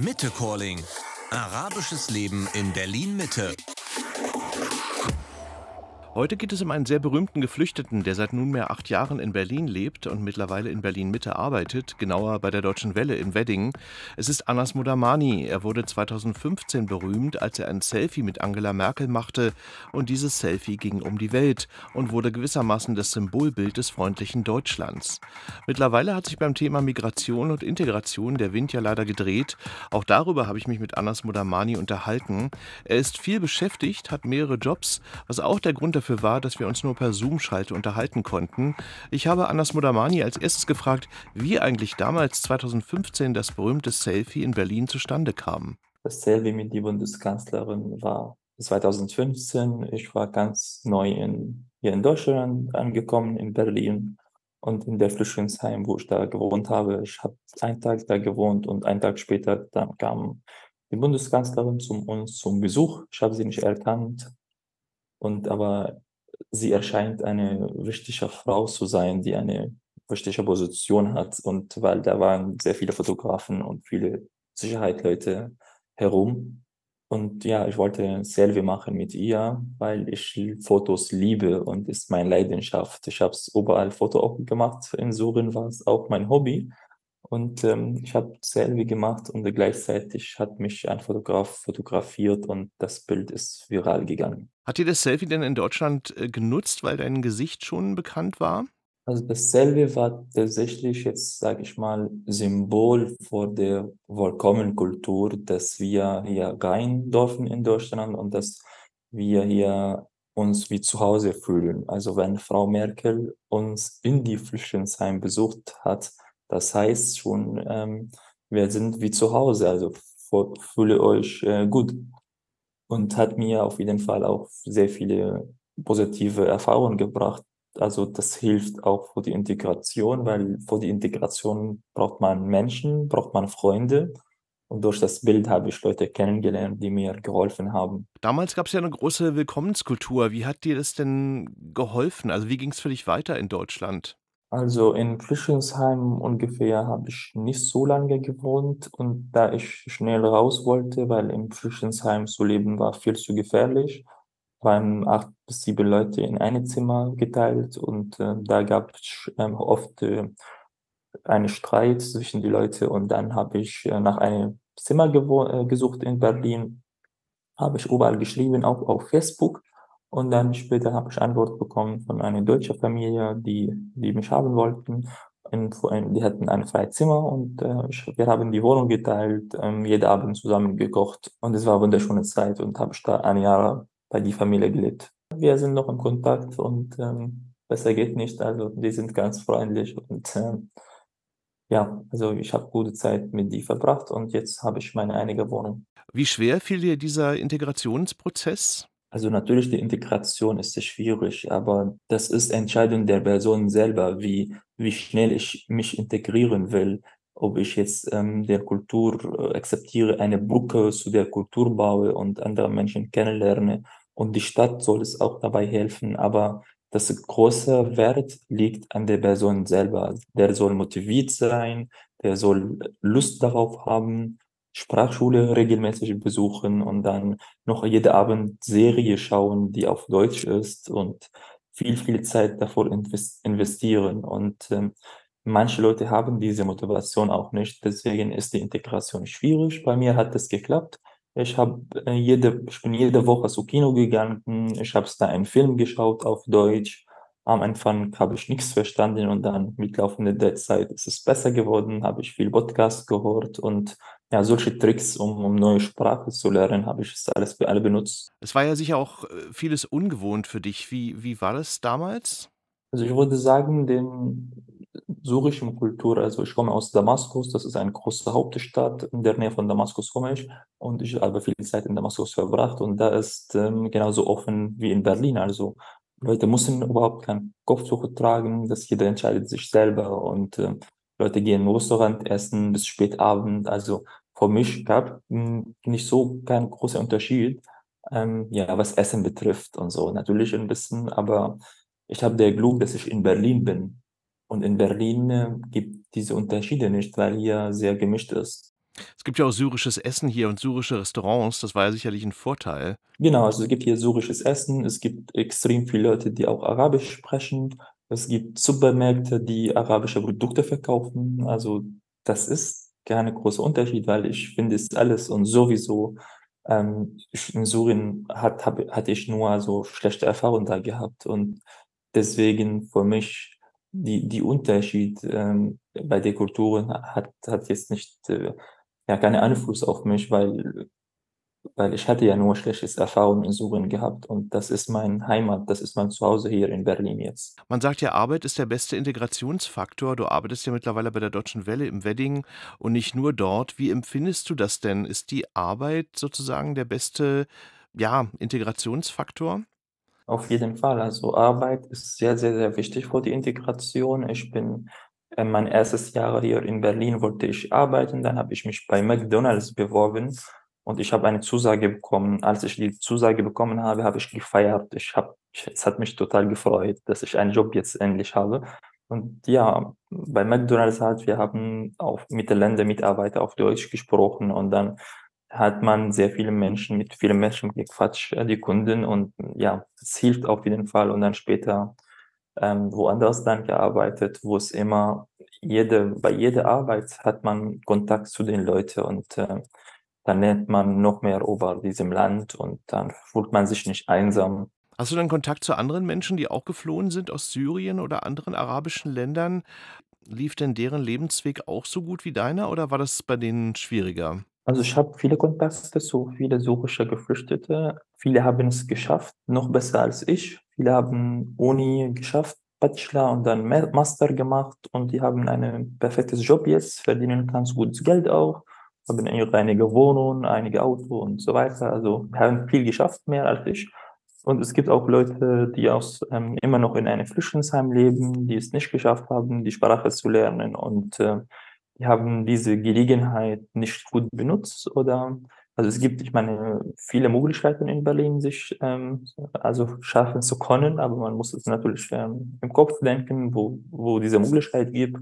Mitte Calling. Arabisches Leben in Berlin Mitte. Heute geht es um einen sehr berühmten Geflüchteten, der seit nunmehr acht Jahren in Berlin lebt und mittlerweile in Berlin-Mitte arbeitet, genauer bei der Deutschen Welle in Wedding. Es ist Anas Modamani. Er wurde 2015 berühmt, als er ein Selfie mit Angela Merkel machte und dieses Selfie ging um die Welt und wurde gewissermaßen das Symbolbild des freundlichen Deutschlands. Mittlerweile hat sich beim Thema Migration und Integration der Wind ja leider gedreht. Auch darüber habe ich mich mit Anas Modamani unterhalten. Er ist viel beschäftigt, hat mehrere Jobs, was auch der Grund dafür dafür war, dass wir uns nur per Zoom-Schalte unterhalten konnten. Ich habe Anas Modamani als erstes gefragt, wie eigentlich damals 2015 das berühmte Selfie in Berlin zustande kam. Das Selfie mit der Bundeskanzlerin war 2015. Ich war ganz neu in, hier in Deutschland angekommen, in Berlin und in der Flüchtlingsheim, wo ich da gewohnt habe. Ich habe einen Tag da gewohnt und einen Tag später dann kam die Bundeskanzlerin zu uns zum Besuch. Ich habe sie nicht erkannt. Und aber sie erscheint eine wichtige Frau zu sein, die eine wichtige Position hat. Und weil da waren sehr viele Fotografen und viele Sicherheitsleute herum. Und ja, ich wollte Selfie machen mit ihr, weil ich Fotos liebe und ist meine Leidenschaft. Ich habe es überall Foto auch gemacht. In Surin war es auch mein Hobby. Und ähm, ich habe Selfie gemacht und gleichzeitig hat mich ein Fotograf fotografiert und das Bild ist viral gegangen. Hat dir das Selfie denn in Deutschland äh, genutzt, weil dein Gesicht schon bekannt war? Also das Selfie war tatsächlich jetzt, sage ich mal, Symbol vor der Willkommenkultur, dass wir hier rein dürfen in Deutschland und dass wir hier uns wie zu Hause fühlen. Also wenn Frau Merkel uns in die Flüchtlingsheim besucht hat, das heißt schon, ähm, wir sind wie zu Hause, also fühle euch äh, gut. Und hat mir auf jeden Fall auch sehr viele positive Erfahrungen gebracht. Also das hilft auch für die Integration, weil für die Integration braucht man Menschen, braucht man Freunde. Und durch das Bild habe ich Leute kennengelernt, die mir geholfen haben. Damals gab es ja eine große Willkommenskultur. Wie hat dir das denn geholfen? Also wie ging es für dich weiter in Deutschland? Also in Flüchtlingsheim ungefähr habe ich nicht so lange gewohnt und da ich schnell raus wollte, weil im Flüchtlingsheim zu leben war viel zu gefährlich, waren acht bis sieben Leute in einem Zimmer geteilt und äh, da gab es ähm, oft äh, einen Streit zwischen die Leute und dann habe ich äh, nach einem Zimmer äh, gesucht in Berlin, habe ich überall geschrieben, auch auf Facebook und dann später habe ich Antwort bekommen von einer deutschen Familie, die, die mich haben wollten. Und die hatten ein freies Zimmer und äh, ich, wir haben die Wohnung geteilt, ähm, jeden Abend zusammen gekocht. Und es war eine wunderschöne Zeit und habe ich da ein Jahr bei die Familie gelebt. Wir sind noch in Kontakt und ähm, besser geht nicht. Also die sind ganz freundlich und ähm, ja, also ich habe gute Zeit mit die verbracht und jetzt habe ich meine eigene Wohnung. Wie schwer fiel dir dieser Integrationsprozess? Also natürlich, die Integration ist schwierig, aber das ist Entscheidung der Person selber, wie, wie schnell ich mich integrieren will. Ob ich jetzt ähm, der Kultur äh, akzeptiere, eine Brücke zu der Kultur baue und andere Menschen kennenlerne. Und die Stadt soll es auch dabei helfen. Aber das große Wert liegt an der Person selber. Der soll motiviert sein, der soll Lust darauf haben Sprachschule regelmäßig besuchen und dann noch jeden Abend Serie schauen, die auf Deutsch ist und viel, viel Zeit davor investieren. Und ähm, manche Leute haben diese Motivation auch nicht. Deswegen ist die Integration schwierig. Bei mir hat es geklappt. Ich, hab, äh, jede, ich bin jede Woche zu Kino gegangen. Ich habe da einen Film geschaut auf Deutsch. Am Anfang habe ich nichts verstanden und dann mit laufender Zeit ist es besser geworden, habe ich viel Podcast gehört und ja, solche Tricks, um, um neue Sprache zu lernen, habe ich es alles für alle benutzt. Es war ja sicher auch äh, vieles ungewohnt für dich. Wie, wie war das damals? Also ich würde sagen, den syrischen Kultur, also ich komme aus Damaskus, das ist eine große Hauptstadt, in der Nähe von Damaskus komme ich und ich habe viel Zeit in Damaskus verbracht und da ist ähm, genauso offen wie in Berlin, also Leute müssen überhaupt kein Kopftuch tragen, dass jeder entscheidet sich selber und äh, Leute gehen im Restaurant essen bis spät Abend. Also für mich gab hm, nicht so kein großer Unterschied, ähm, ja, was Essen betrifft und so. Natürlich ein bisschen, aber ich habe der Glück, dass ich in Berlin bin. Und in Berlin äh, gibt diese Unterschiede nicht, weil hier sehr gemischt ist. Es gibt ja auch syrisches Essen hier und syrische Restaurants, das war ja sicherlich 'n Vorteil. Genau, also es gibt hier syrisches Essen, es gibt extrem viele Leute, die auch Arabisch sprechen. Es gibt Supermärkte, die arabische Produkte verkaufen. Also, das ist kein großer Unterschied, weil ich finde es alles und sowieso, ähm, in Syrien hat habe hatte ich nur so schlechte Erfahrungen da gehabt und deswegen für mich die die Unterschied, ähm, bei den Kulturen hat hat jetzt nicht, äh, ja, keinen Einfluss auf mich, weil weil ich hatte ja nur schlechtes Erfahrungen in Syrien gehabt und das ist mein Heimat, das ist mein Zuhause hier in Berlin jetzt. Man sagt ja, Arbeit ist der beste Integrationsfaktor. Du arbeitest ja mittlerweile bei der Deutschen Welle im Wedding und nicht nur dort. Wie empfindest du das denn? Ist die Arbeit sozusagen der beste, ja, Integrationsfaktor? Auf jeden Fall. Also Arbeit ist sehr, sehr, sehr wichtig für die Integration. Ich bin mein erstes Jahr hier in Berlin wollte ich arbeiten, dann habe ich mich bei McDonald's beworben und ich habe eine Zusage bekommen. Als ich die Zusage bekommen habe, habe ich gefeiert. Ich habe es hat mich total gefreut, dass ich einen Job jetzt endlich habe. Und ja, bei McDonald's halt, wir haben auch mit den Ländermitarbeiter auf Deutsch gesprochen und dann hat man sehr viele Menschen mit vielen Menschen gequatscht, äh, die Kunden und ja, es hilft auf jeden Fall und dann später, ähm, woanders dann gearbeitet, wo es immer jede bei jeder Arbeit hat man Kontakt zu den Leuten und, äh, dann lernt man noch mehr über diesem Land und dann fühlt man sich nicht einsam. Hast du denn Kontakt zu anderen Menschen, die auch geflohen sind aus Syrien oder anderen arabischen Ländern? Lief denn deren Lebensweg auch so gut wie deiner oder war das bei denen schwieriger? Also, ich habe viele Kontakte zu viele syrische Geflüchtete. Viele haben es geschafft, noch besser als ich. Viele haben Uni geschafft, Bachelor und dann Ma Master gemacht und die haben einen perfektes Job jetzt, verdienen ganz gutes Geld auch, haben ihre einige Wohnung, einige Auto und so weiter. Also, haben viel geschafft, mehr als ich. Und es gibt auch Leute, die aus ähm, immer noch in einem Flüchtlingsheim leben, die es nicht geschafft haben, die Sprache zu lernen und, äh, haben diese Gelegenheit nicht gut benutzt oder also, es gibt, ich meine, viele Möglichkeiten in Berlin, sich, ähm, also schaffen zu können, aber man muss es natürlich, ähm, im Kopf denken, wo wo diese Möglichkeit gibt.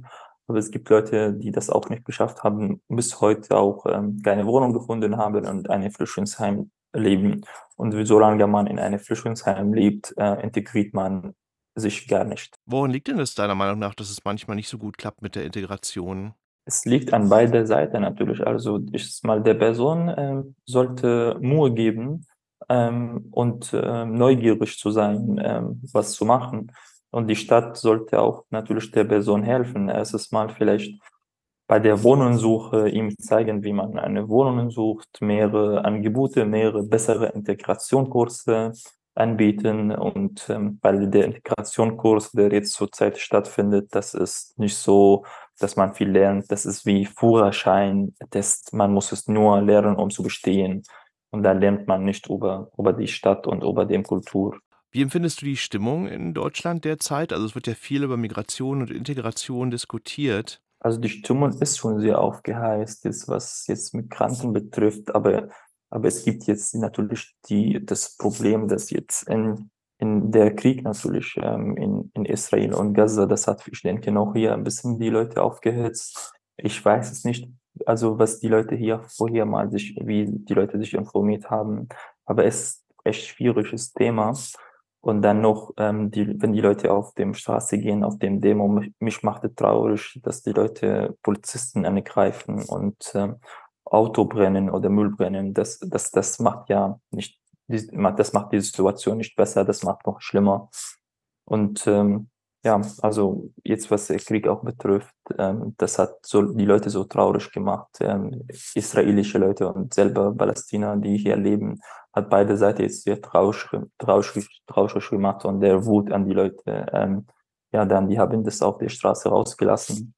Aber es gibt Leute, die das auch nicht geschafft haben, bis heute auch, ähm, keine Wohnung gefunden haben und ein Flüchtlingsheim leben. Und solange man in einem Flüchtlingsheim lebt, äh, integriert man sich gar nicht. Woran liegt denn das deiner Meinung nach, dass es manchmal nicht so gut klappt mit der Integration? Es liegt an beider Seiten natürlich. Also, ich mal der Person, ähm, sollte Mühe geben, ähm, und, ähm, neugierig zu sein, ähm, was zu machen. Und die Stadt sollte auch natürlich der Person helfen. Erstes Mal vielleicht bei der Wohnungssuche ihm zeigen, wie man eine Wohnungen sucht, mehrere Angebote, mehrere bessere Integrationkurse anbieten und, ähm, weil der Integrationskurs, der jetzt zurzeit stattfindet, das ist nicht so, dass man viel lernt. Das ist wie Führerschein-Test. Man muss es nur lernen, um zu bestehen. Und da lernt man nicht über über die Stadt und über dem Kultur. Wie empfindest du die Stimmung in Deutschland derzeit? Also, es wird ja viel über Migration und Integration diskutiert. Also, die Stimmung ist schon sehr aufgeheißt, jetzt was jetzt Migranten betrifft, aber aber es gibt jetzt natürlich die das Problem, dass jetzt in in der Krieg natürlich, ähm, in in Israel und Gaza, das hat, ich denke, noch hier ein bisschen die Leute aufgehetzt. Ich weiß es nicht, also, was die Leute hier vorher mal sich wie die Leute sich informiert haben, aber es ist echt schwieriges Thema. Und dann noch, ähm, die wenn die Leute auf dem Straße gehen, auf dem Demo, mich mich macht es traurig, dass die Leute Polizisten angreifen und, ähm, Auto brennen oder Müll brennen. Das das das macht ja nicht das macht die Situation nicht besser, das macht noch schlimmer. Und, ähm, ja, also jetzt, was der Krieg auch betrifft, ähm, das hat so die Leute so traurig gemacht, ähm, israelische Leute und selber Palästina, die hier leben, hat beide Seiten jetzt sehr traurig traurig traurig gemacht und der Wut an die Leute, ähm, ja, dann die haben das auf der Straße rausgelassen.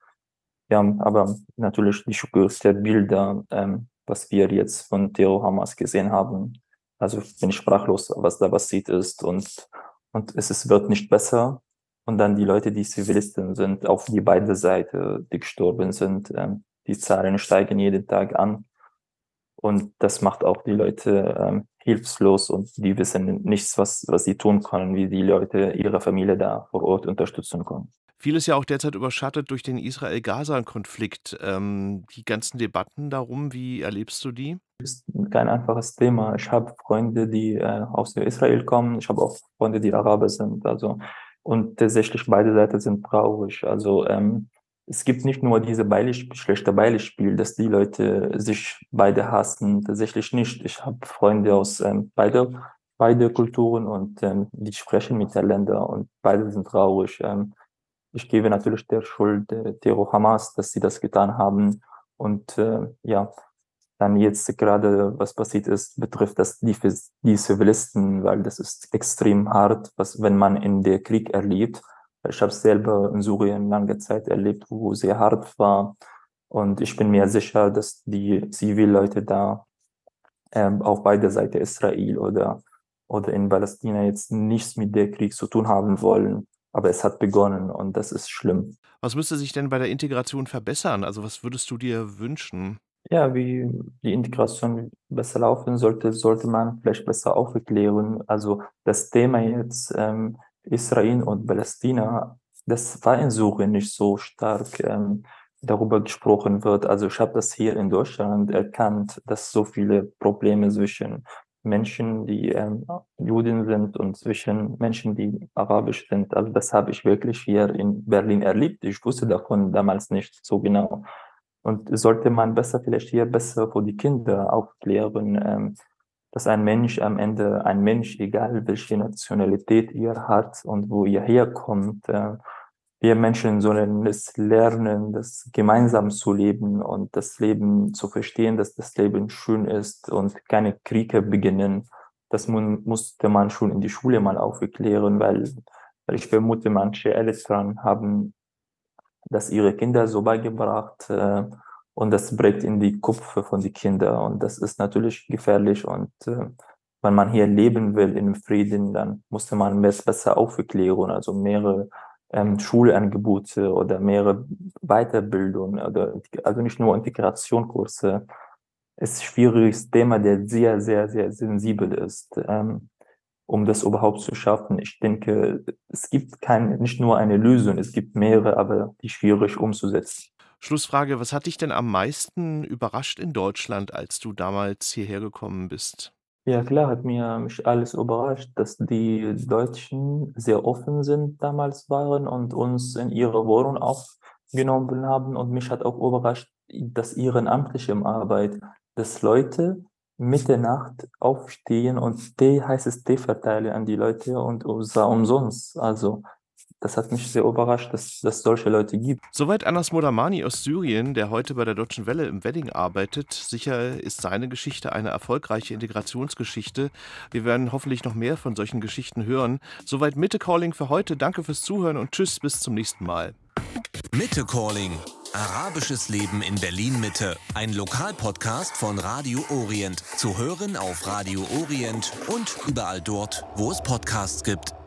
Ja, aber natürlich die schockierendste Bilder, ähm, was wir jetzt von Terror Hamas gesehen haben. Also, ich bin sprachlos, was da passiert ist und und es ist wird nicht besser. Und dann die Leute, die Zivilisten sind, auf die beide Seite, die gestorben sind, ähm, die Zahlen steigen jeden Tag an. Und das macht auch die Leute, ähm, hilflos und die wissen nichts, was was sie tun können, wie die Leute ihre Familie da vor Ort unterstützen können. Vieles ja auch derzeit überschattet durch den Israel-Gaza-Konflikt. Ähm, die ganzen Debatten darum, wie erlebst du die? ist kein einfaches Thema. Ich habe Freunde, die äh, aus Israel kommen. Ich habe auch Freunde, die Araber sind. Also und tatsächlich beide Seiten sind traurig. Also ähm, es gibt nicht nur diese Beispiel, schlechte Beispiel, dass die Leute sich beide hassen. Tatsächlich nicht. Ich habe Freunde aus ähm, beide, beide Kulturen und ähm, die sprechen miteinander und beide sind traurig. Ähm, ich gebe natürlich der Schuld der Terror Hamas, dass sie das getan haben. Und äh, ja, dann jetzt gerade, was passiert ist, betrifft das die, die Zivilisten, weil das ist extrem hart, was wenn man in der Krieg erlebt. Ich habe selber in Syrien lange Zeit erlebt, wo sehr hart war. Und ich bin mir sicher, dass die Zivilleute da ähm, auf beider Seite Israel oder, oder in Palästina jetzt nichts mit der Krieg zu tun haben wollen. Aber es hat begonnen und das ist schlimm. Was müsste sich denn bei der Integration verbessern? Also was würdest du dir wünschen? Ja, wie die Integration besser laufen sollte, sollte man vielleicht besser aufklären. Also das Thema jetzt ähm, Israel und Palästina, das war in Syrien nicht so stark ähm, darüber gesprochen wird. Also ich habe das hier in Deutschland erkannt, dass so viele Probleme zwischen Menschen, die ähm, Juden sind und zwischen Menschen, die arabisch sind. Also das habe ich wirklich hier in Berlin erlebt. Ich wusste davon damals nicht so genau. Und sollte man besser vielleicht hier besser für die Kinder aufklären, ähm, dass ein Mensch am Ende ein Mensch, egal welche Nationalität ihr hat und wo ihr herkommt, äh, wir Menschen sollen es lernen, das gemeinsam zu leben und das Leben zu verstehen, dass das Leben schön ist und keine Kriege beginnen. Das musste man schon in die Schule mal aufklären, weil, weil ich vermute, manche Eltern haben das ihre Kinder so beigebracht äh, und das prägt in die Köpfe von den Kindern und das ist natürlich gefährlich und äh, wenn man hier leben will in Frieden, dann musste man besser aufklären, also mehrere ähm, Schulangebote oder mehrere Weiterbildung oder also nicht nur Integrationkurse. Ist ein schwieriges Thema, der sehr, sehr, sehr sensibel ist. Ähm, um das überhaupt zu schaffen. Ich denke, es gibt kein, nicht nur eine Lösung, es gibt mehrere, aber die schwierig umzusetzen. Schlussfrage, was hat dich denn am meisten überrascht in Deutschland, als du damals hierher gekommen bist? Ja, klar, hat mir mich alles überrascht, dass die Deutschen sehr offen sind damals waren und uns in ihre Wohnung aufgenommen haben. Und mich hat auch überrascht, dass ehrenamtliche Arbeit, dass Leute Mitternacht aufstehen und Tee, heißes Tee verteilen an die Leute und umsonst. Also das hat mich sehr überrascht, dass es solche Leute gibt. Soweit Anas Modamani aus Syrien, der heute bei der Deutschen Welle im Wedding arbeitet. Sicher ist seine Geschichte eine erfolgreiche Integrationsgeschichte. Wir werden hoffentlich noch mehr von solchen Geschichten hören. Soweit Mitte Calling für heute. Danke fürs Zuhören und tschüss, bis zum nächsten Mal. Mitte Calling. Arabisches Leben in Berlin Mitte. Ein Lokalpodcast von Radio Orient. Zu hören auf Radio Orient und überall dort, wo es Podcasts gibt.